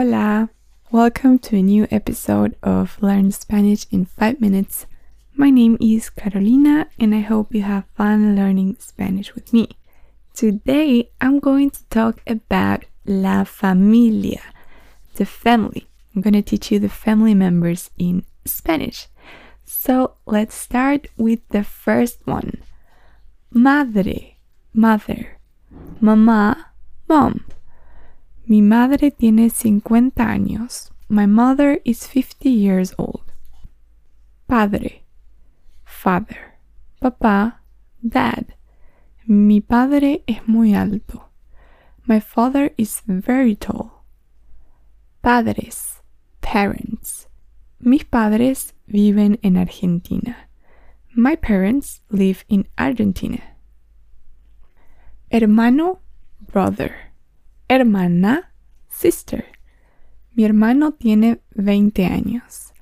Hola! Welcome to a new episode of Learn Spanish in 5 Minutes. My name is Carolina and I hope you have fun learning Spanish with me. Today I'm going to talk about la familia, the family. I'm going to teach you the family members in Spanish. So let's start with the first one. Madre, mother. Mamá, mom. Mi madre tiene 50 años. My mother is 50 years old. Padre, father. Papá, dad. Mi padre es muy alto. My father is very tall. Padres, parents. Mis padres viven en Argentina. My parents live in Argentina. Hermano, brother hermana, sister. Mi hermano tiene 20 años.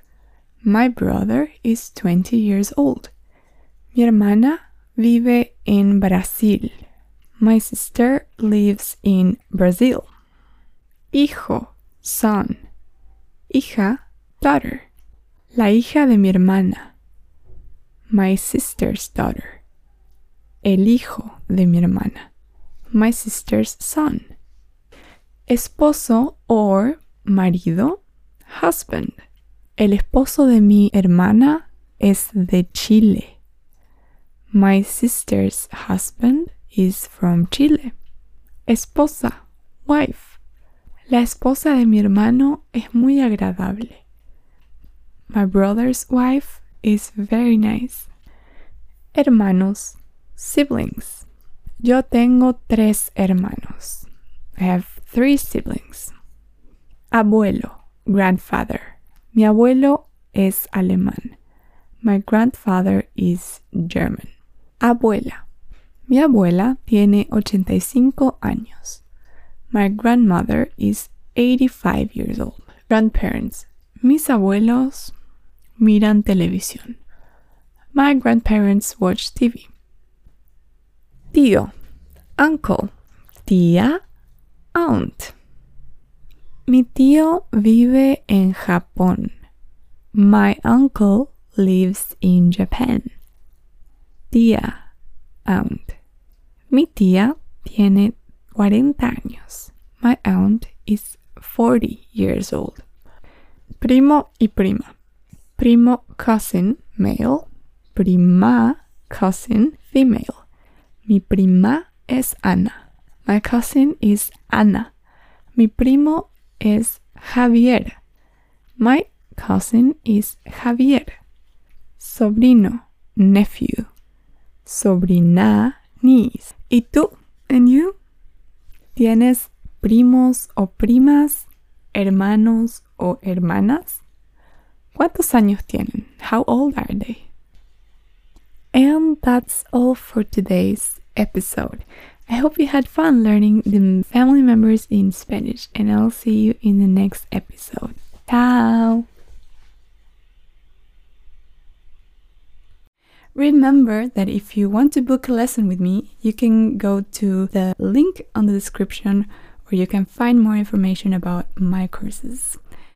My brother is 20 years old. Mi hermana vive en Brasil. My sister lives in Brazil. Hijo, son. Hija, daughter. La hija de mi hermana. My sister's daughter. El hijo de mi hermana. My sister's son esposo or marido, husband. El esposo de mi hermana es de Chile. My sister's husband is from Chile. Esposa, wife. La esposa de mi hermano es muy agradable. My brother's wife is very nice. Hermanos, siblings. Yo tengo tres hermanos. I have three siblings. Abuelo, grandfather. Mi abuelo es alemán. My grandfather is German. Abuela. Mi abuela tiene 85 años. My grandmother is 85 years old. Grandparents. Mis abuelos miran televisión. My grandparents watch TV. Tío. Uncle. Tía aunt. Mi tío vive en Japón. My uncle lives in Japan. Tía, aunt. Mi tía tiene 40 años. My aunt is 40 years old. Primo y prima. Primo, cousin, male. Prima, cousin, female. Mi prima es Ana. My cousin is Ana. Mi primo es Javier. My cousin is Javier. Sobrino, nephew. Sobrina, niece. ¿Y tú? And you? ¿Tienes primos o primas, hermanos o hermanas? ¿Cuántos años tienen? How old are they? And that's all for today's episode. I hope you had fun learning the family members in Spanish, and I'll see you in the next episode. Ciao! Remember that if you want to book a lesson with me, you can go to the link on the description where you can find more information about my courses.